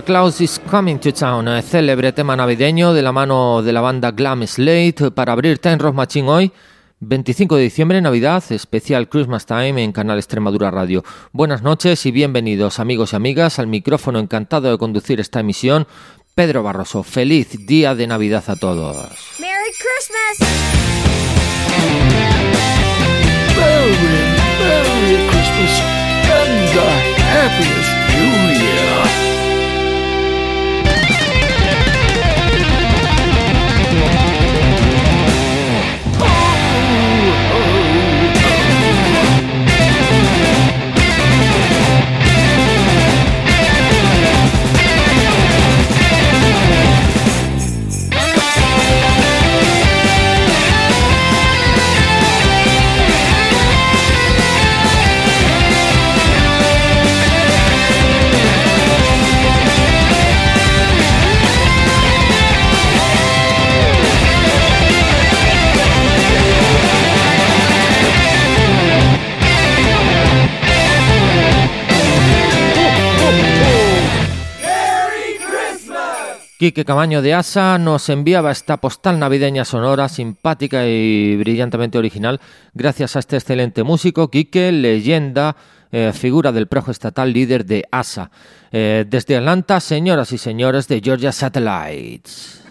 Santa Claus is Coming to Town, eh, célebre tema navideño de la mano de la banda Glam Slate para abrir Time Rock Machine hoy, 25 de diciembre, Navidad, especial Christmas Time en Canal Extremadura Radio. Buenas noches y bienvenidos amigos y amigas al micrófono encantado de conducir esta emisión. Pedro Barroso, feliz día de Navidad a todos. Merry Christmas. Merry, Merry Christmas and the happiest Quique Camaño de Asa nos enviaba esta postal navideña sonora, simpática y brillantemente original, gracias a este excelente músico, Quique, leyenda, eh, figura del projo estatal líder de ASA. Eh, desde Atlanta, señoras y señores de Georgia Satellites.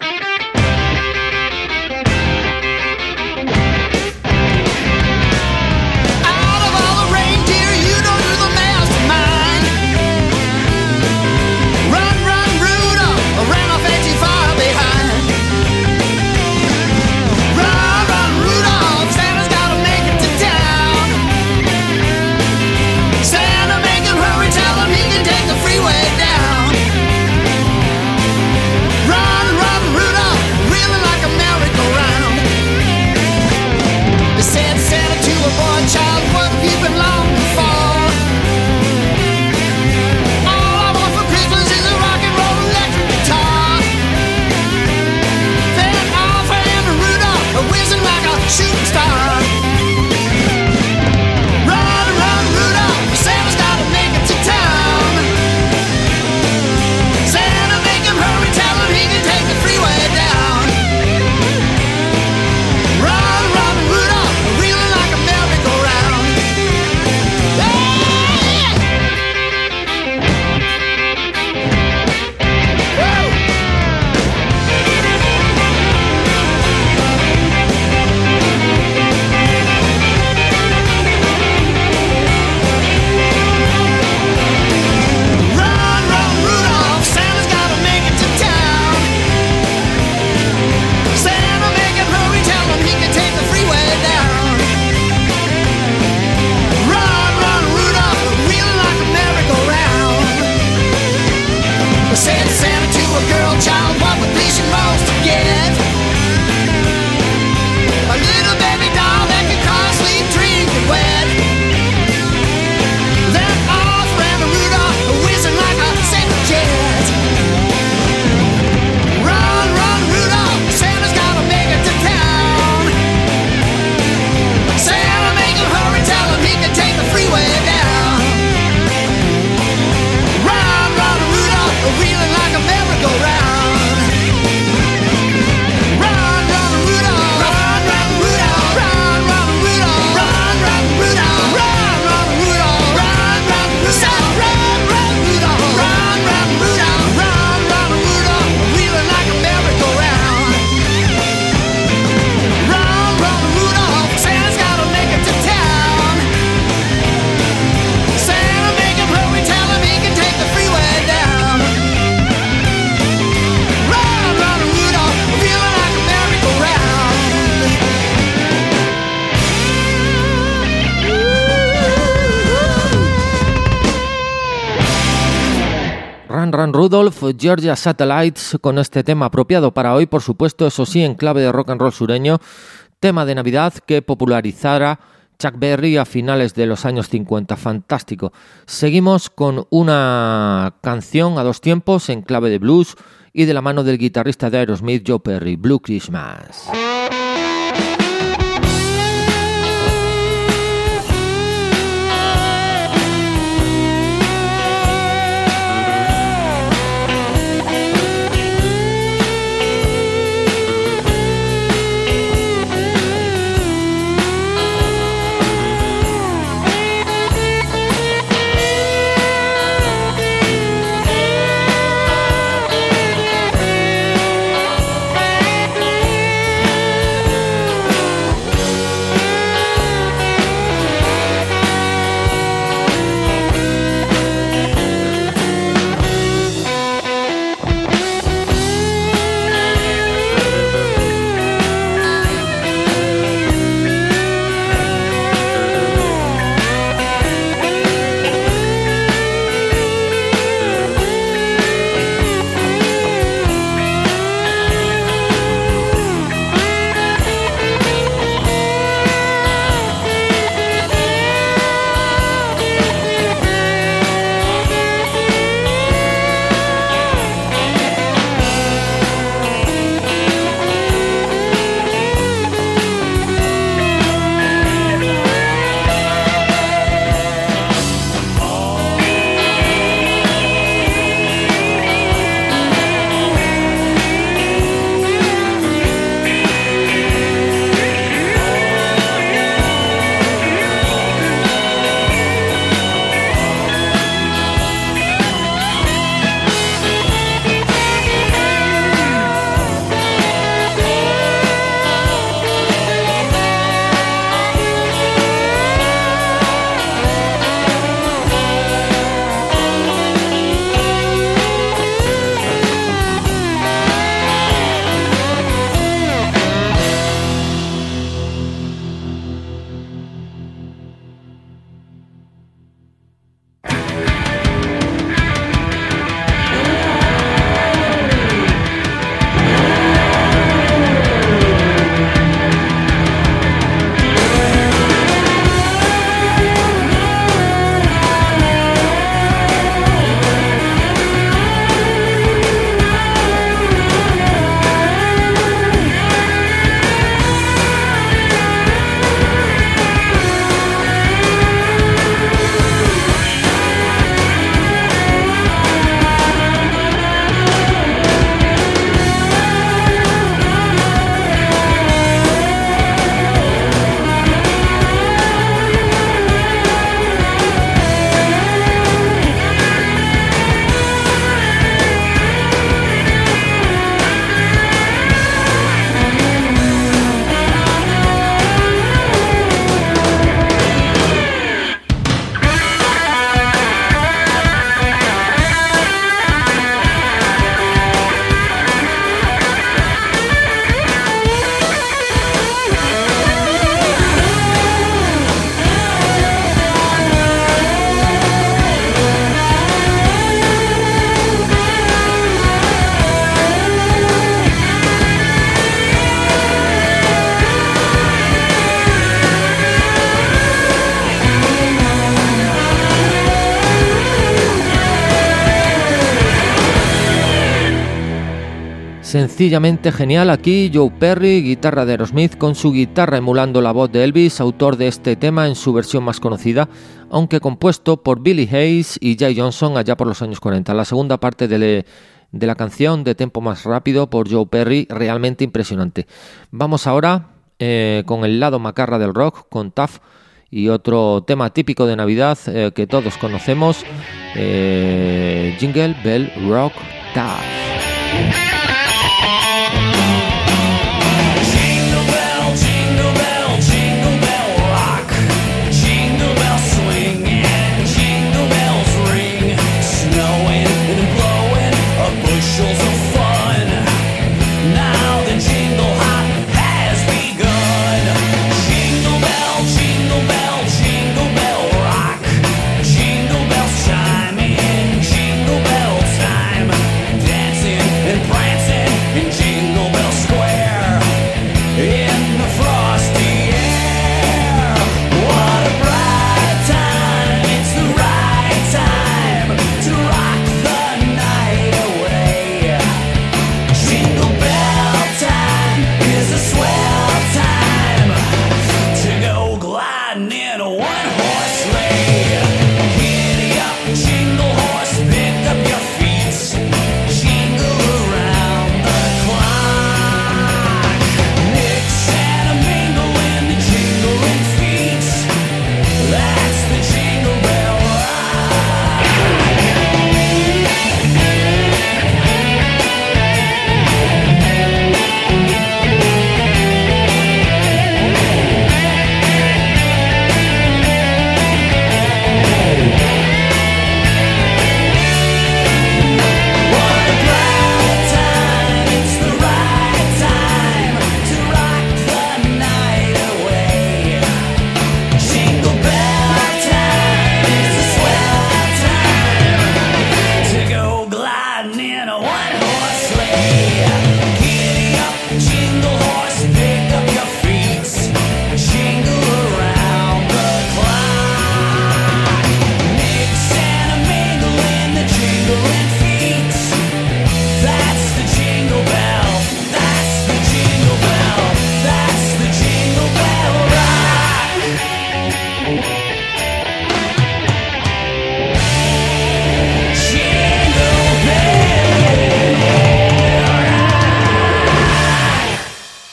Rudolph, Georgia Satellites, con este tema apropiado para hoy, por supuesto, eso sí, en clave de rock and roll sureño, tema de Navidad que popularizara Chuck Berry a finales de los años 50. Fantástico. Seguimos con una canción a dos tiempos en clave de blues y de la mano del guitarrista de Aerosmith, Joe Perry, Blue Christmas. Sencillamente genial aquí Joe Perry, guitarra de Aerosmith, con su guitarra emulando la voz de Elvis, autor de este tema en su versión más conocida, aunque compuesto por Billy Hayes y Jay Johnson allá por los años 40. La segunda parte de, la canción de tempo más rápido por Joe Perry, realmente impresionante. Vamos ahora eh, con el lado macarra del rock, con Tough y otro tema típico de Navidad eh, que todos conocemos, eh, Jingle Bell Rock Tough.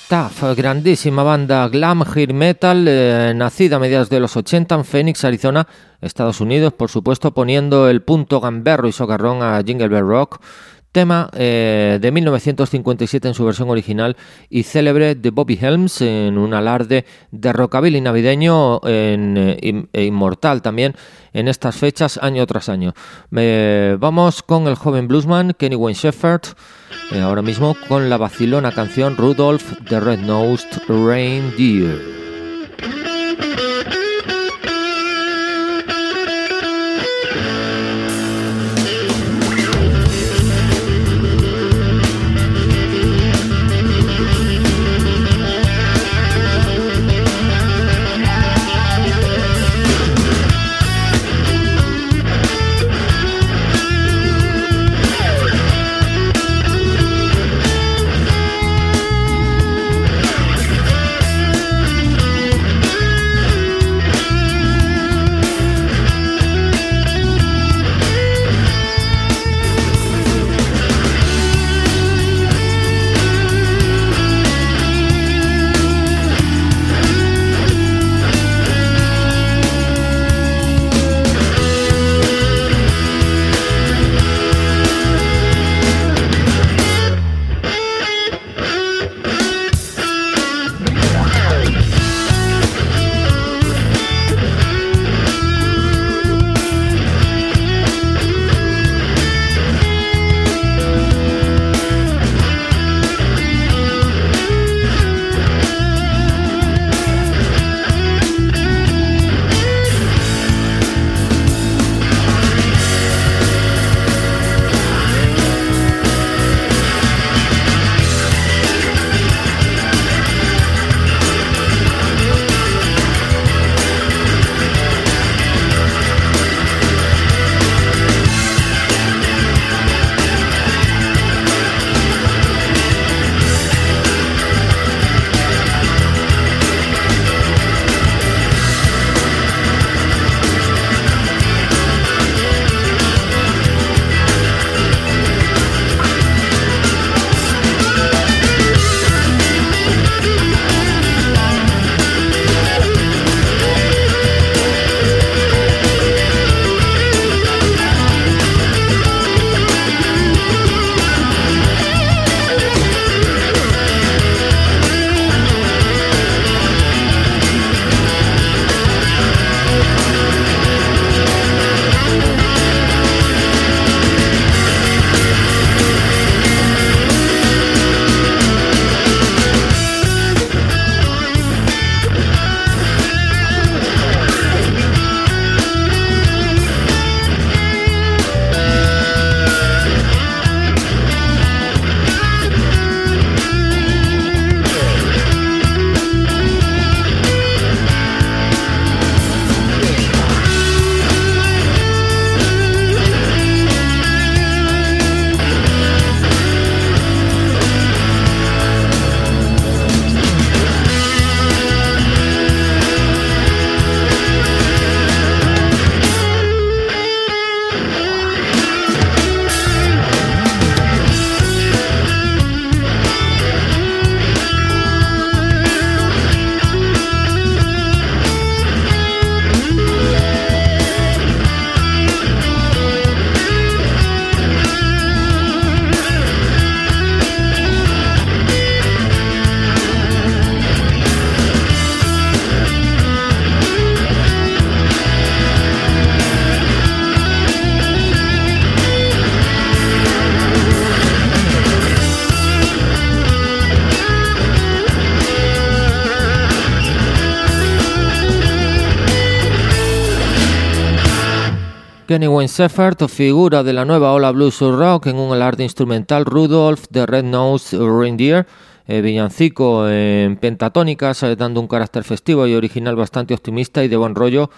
Tough, grandísima banda glam hair metal, eh, nacida a mediados de los 80 en Phoenix, Arizona, Estados Unidos, por supuesto poniendo el punto gamberro y socarrón a Jingle Bell Rock, tema eh, de 1957 en su versión original y célebre de Bobby Helms en un alarde de rockabilly navideño en, eh, e inmortal también en estas fechas año tras año. vamos con el joven bluesman Kenny Wayne Shepherd. Eh, ahora mismo con la vacilona canción Rudolph the Red-Nosed Reindeer. Kenny Wayne Shepherd, figura de la nueva ola blues rock en un alarde instrumental Rudolph the Red-Nosed Reindeer, eh, villancico en pentatónicas, eh, dando un carácter festivo y original bastante optimista y de buen rollo.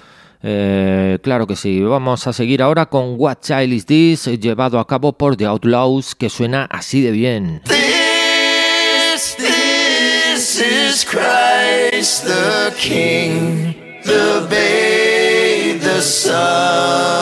Eh, claro que sí. Vamos a seguir ahora con What Child Is This, llevado a cabo por The Outlaws, que suena así de bien. This, this is Christ the King, the babe, the Son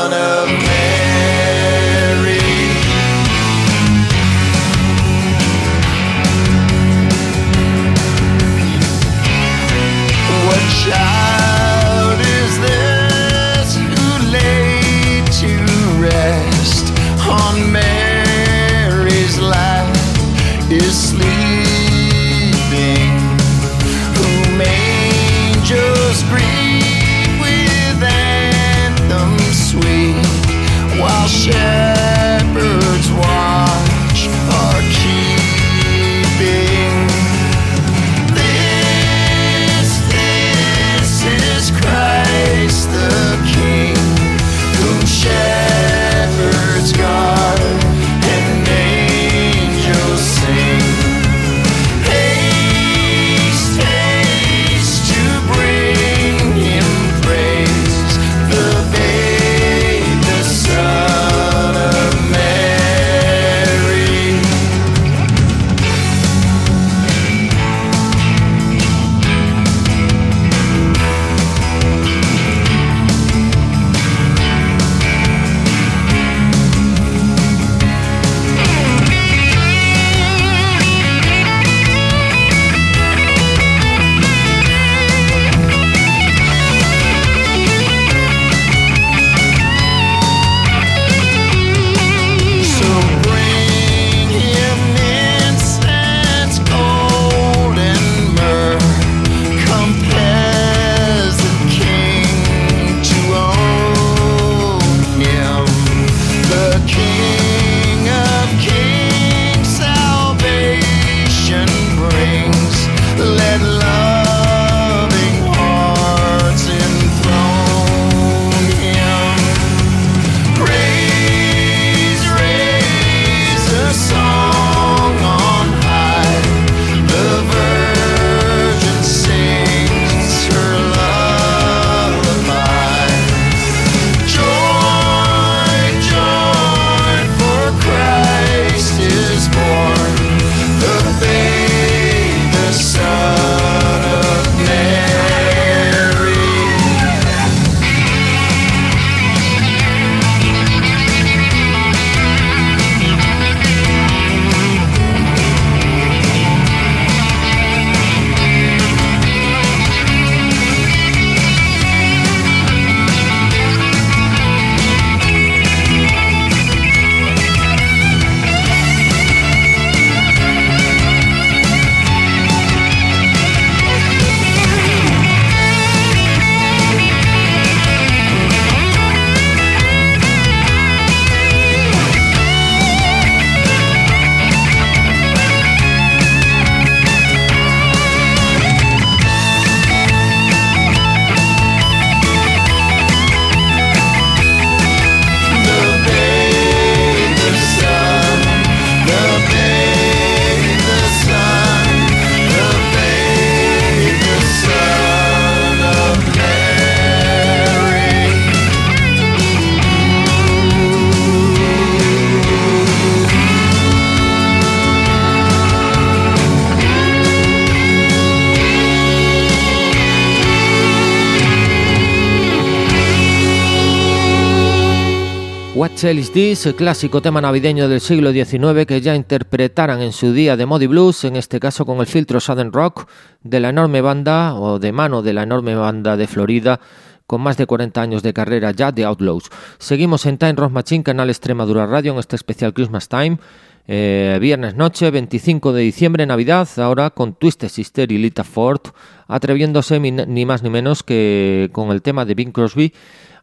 What Shell Is This, el clásico tema navideño del siglo XIX que ya interpretaran en su día de Modi Blues, en este caso con el filtro Southern Rock de la enorme banda o de mano de la enorme banda de Florida con más de 40 años de carrera ya de Outlaws. Seguimos en Time Rock Machine, canal Extremadura Radio en este especial Christmas Time. Eh, viernes noche, 25 de diciembre, Navidad, ahora con Twisted Sister y Lita Ford, atreviéndose ni más ni menos que con el tema de Bing Crosby,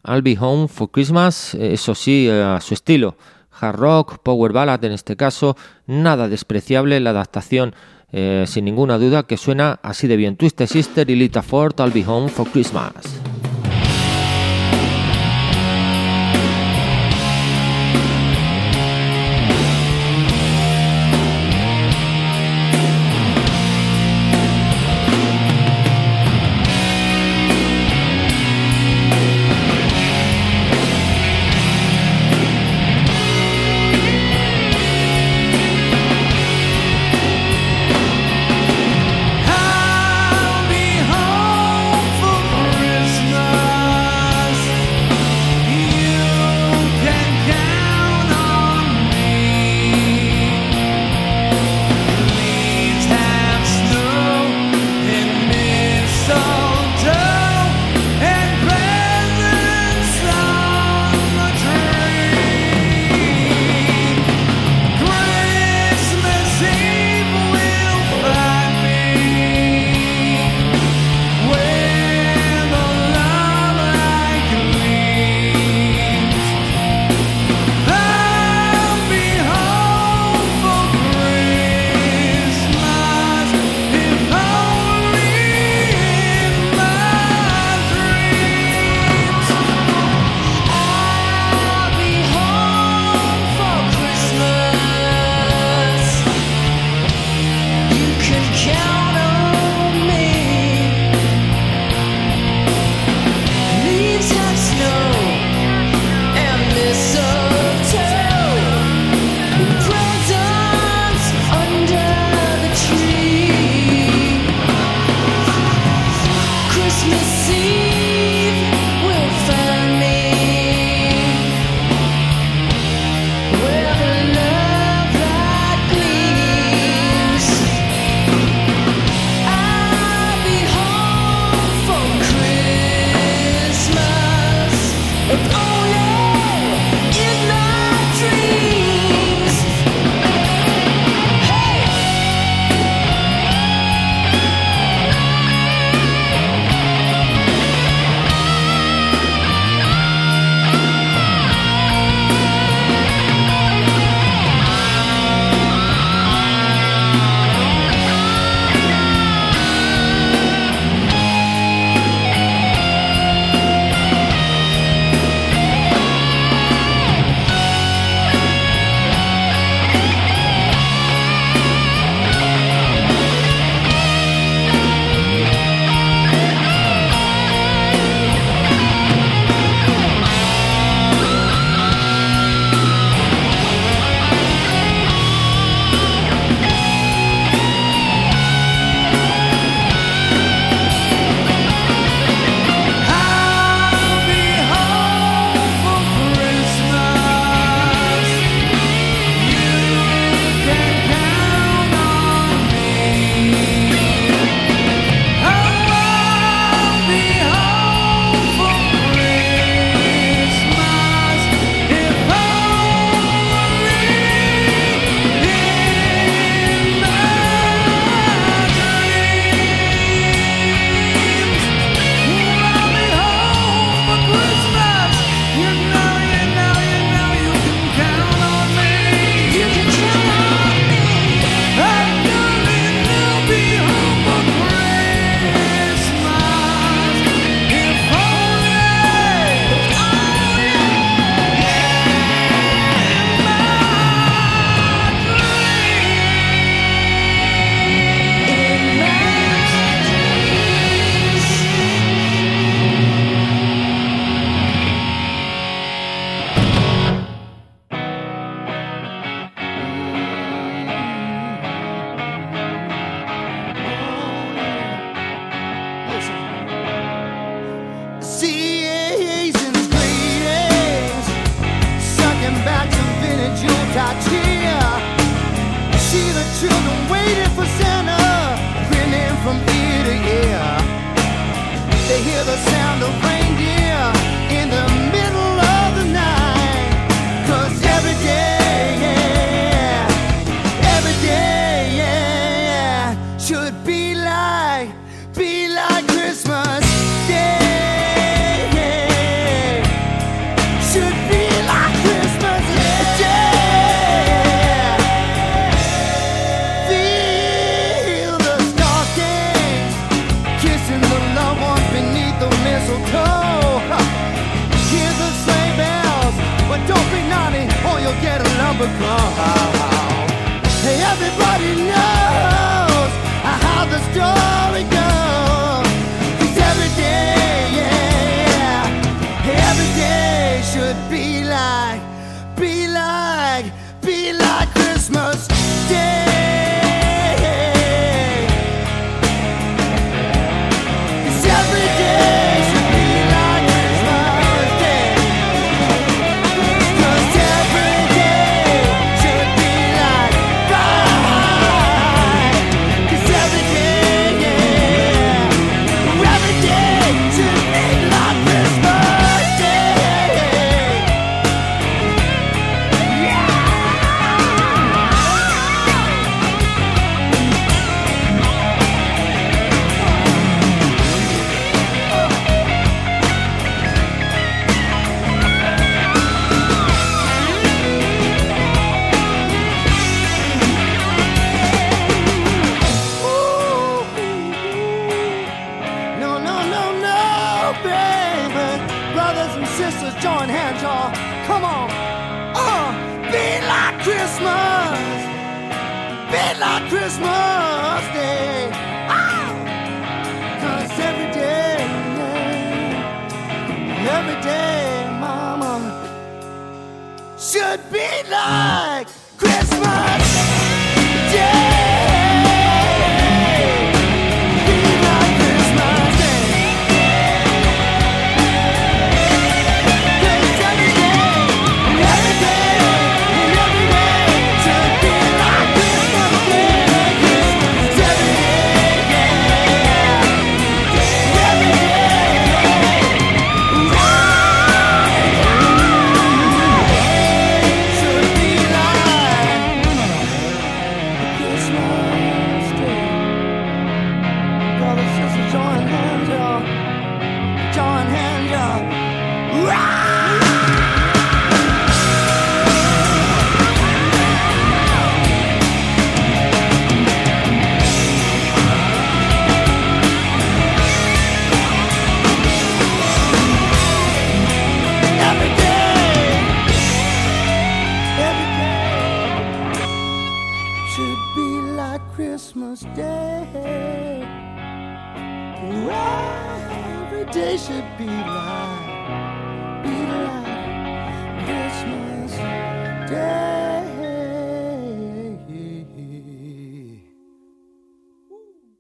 I'll Be Home for Christmas, eso sí, eh, a su estilo, hard rock, power ballad en este caso, nada despreciable, la adaptación eh, sin ninguna duda que suena así de bien. Twisted Sister y Lita Ford. I'll be home for Christmas.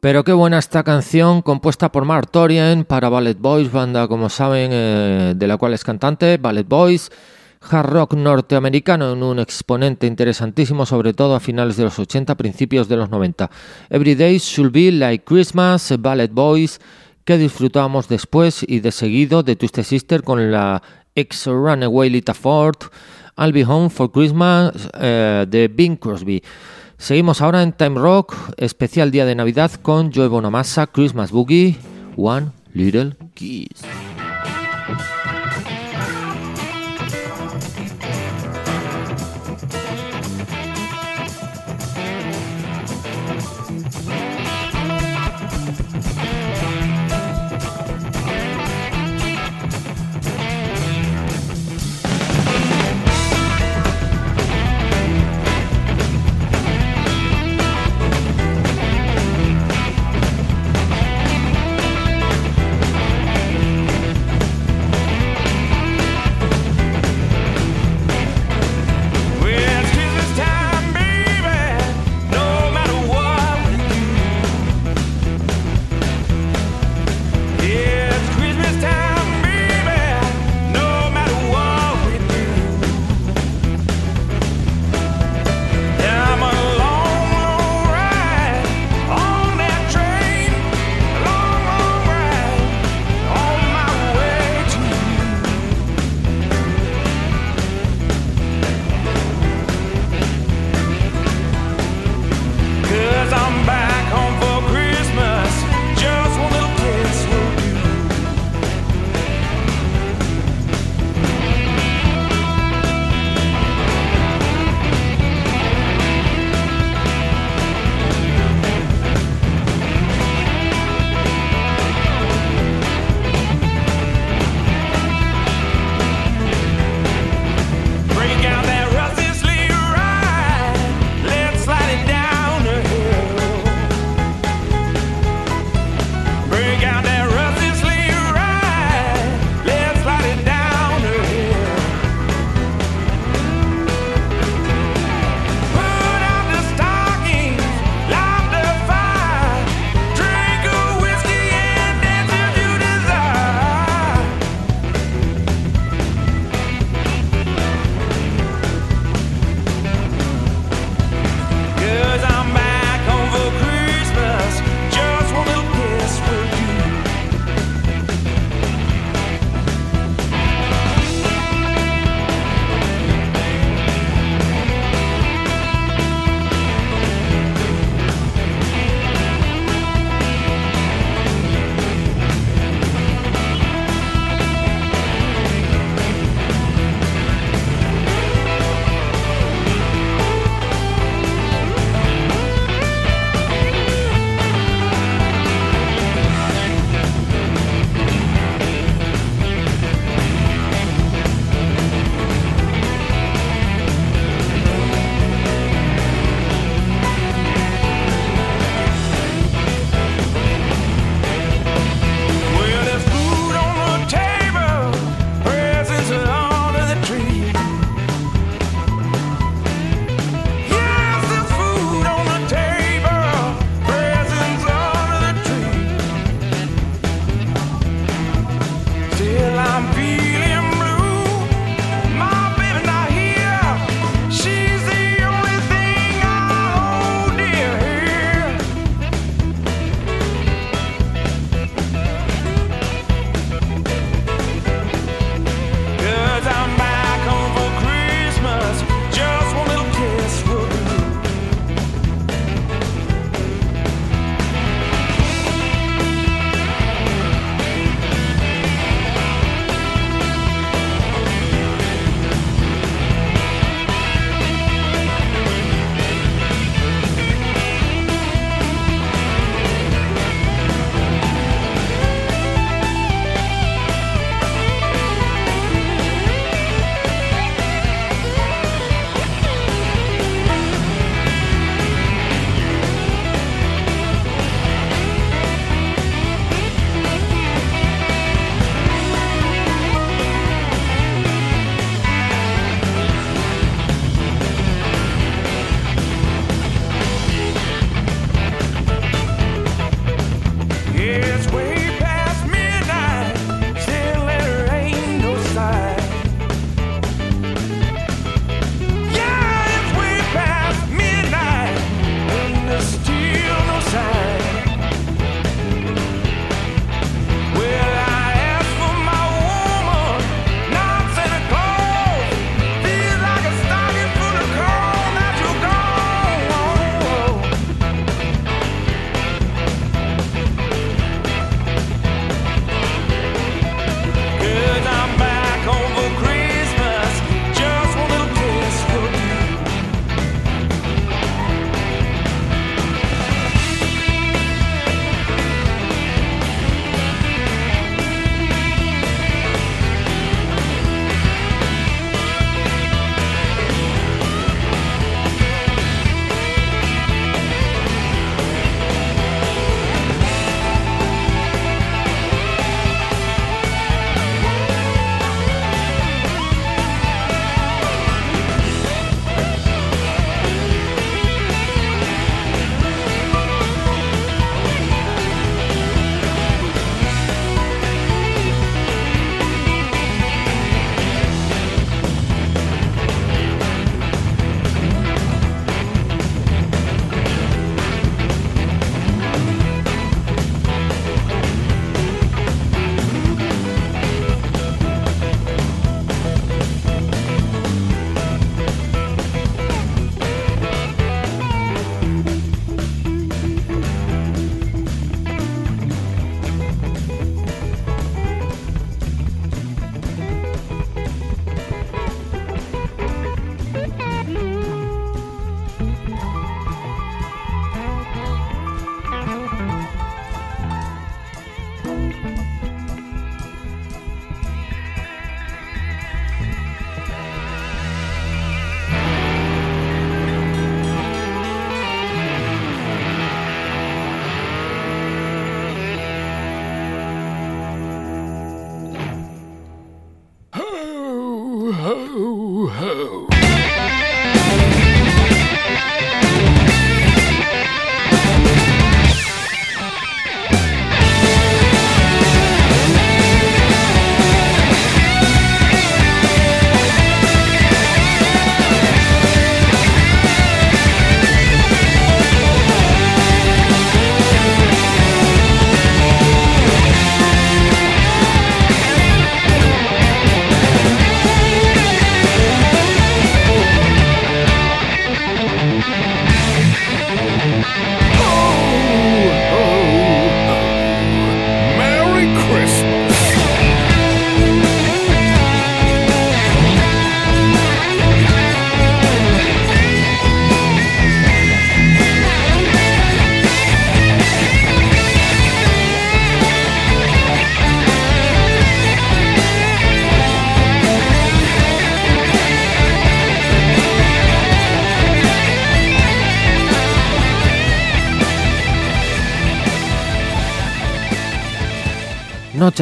Pero qué buena esta canción compuesta por Mark Torian para Ballet Boys, banda como saben eh, de la cual es cantante, Ballet Boys, hard rock norteamericano en un exponente interesantísimo sobre todo a finales de los 80, principios de los 90. Every Day Should Be Like Christmas, Ballet Boys, que disfrutábamos después y de seguido de Twisted Sister con la ex Runaway Lita Ford, I'll Be Home for Christmas eh, de Bing Crosby. Seguimos ahora en Time Rock, especial día de Navidad con Joe Bonamassa, Christmas Boogie, One Little Kiss.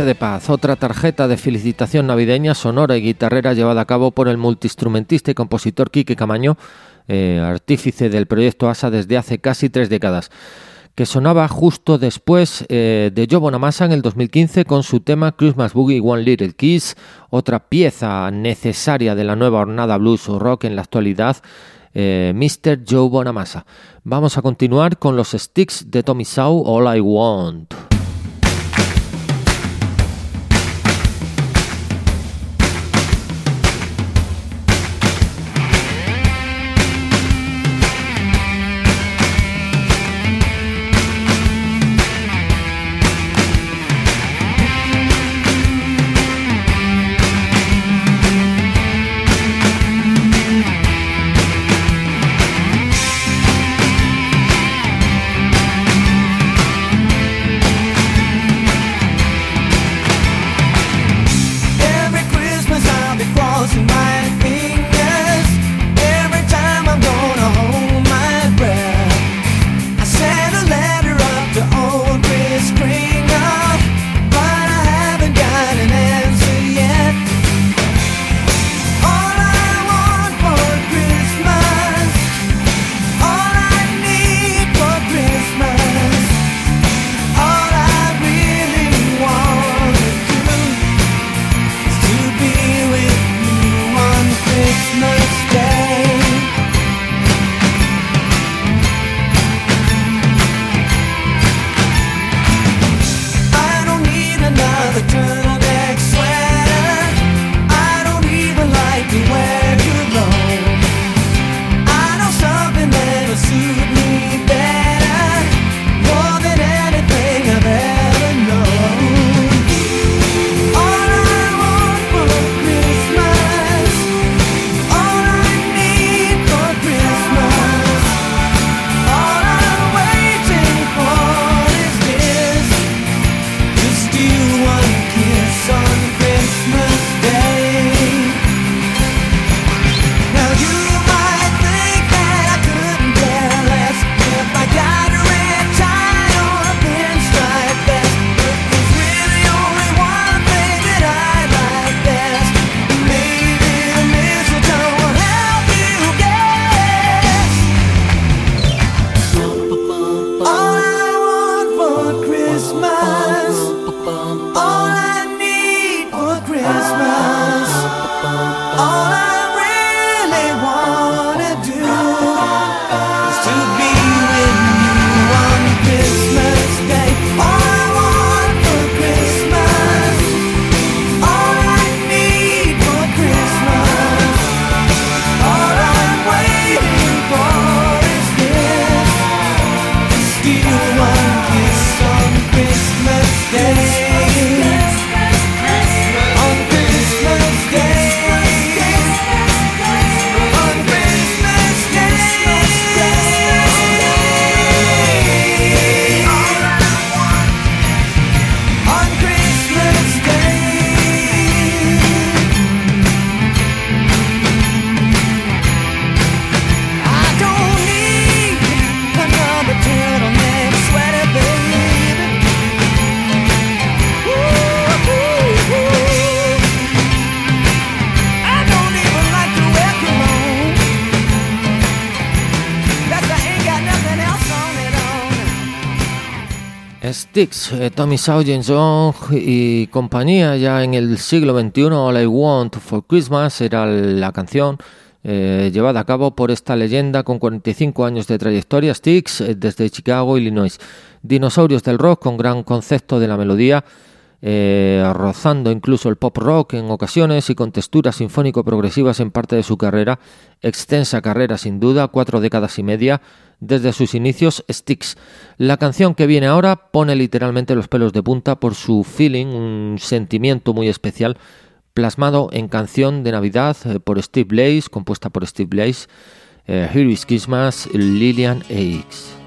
De Paz, otra tarjeta de felicitación navideña sonora y guitarrera llevada a cabo por el multiinstrumentista y compositor Quique Camaño, eh, artífice del proyecto ASA desde hace casi tres décadas, que sonaba justo después eh, de Joe Bonamassa en el 2015 con su tema Christmas Boogie One Little Kiss, otra pieza necesaria de la nueva hornada blues o rock en la actualidad, eh, Mr. Joe Bonamassa. Vamos a continuar con los sticks de Tommy Shaw, All I Want. Sticks, eh, Tommy James Young y compañía ya en el siglo XXI, All I Want for Christmas era la canción eh, llevada a cabo por esta leyenda con 45 años de trayectoria, Sticks, eh, desde Chicago, Illinois. Dinosaurios del rock con gran concepto de la melodía, rozando incluso el pop rock en ocasiones y con texturas sinfónico-progresivas en parte de su carrera, extensa carrera sin duda, cuatro décadas y media, desde sus inicios, Sticks. La canción que viene ahora pone literalmente los pelos de punta por su feeling, un sentimiento muy especial, plasmado en canción de Navidad eh, por Steve Blaze, compuesta por Steve Blaze, eh, Here is Christmas, Lillian Aix.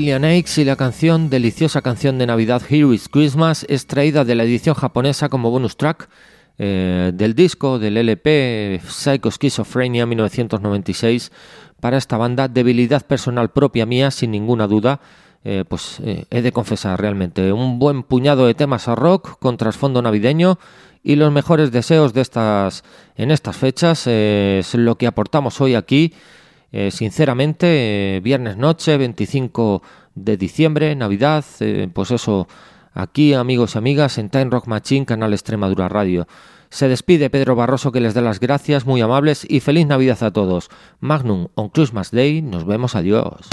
Lillian Aix y la canción, deliciosa canción de Navidad Here is Christmas, extraída de la edición japonesa como bonus track eh, del disco del LP Psycho Schizophrenia 1996 para esta banda, debilidad personal propia mía, sin ninguna duda. Eh, pues eh, he de confesar realmente un buen puñado de temas a rock con trasfondo navideño y los mejores deseos de estas en estas fechas es lo que aportamos hoy aquí eh, sinceramente, eh, viernes noche, 25 de diciembre, Navidad, eh, pues eso, aquí amigos y amigas en Time Rock Machine, Canal Extremadura Radio. Se despide Pedro Barroso que les da las gracias, muy amables y feliz Navidad a todos. Magnum on Christmas Day, nos vemos, adiós.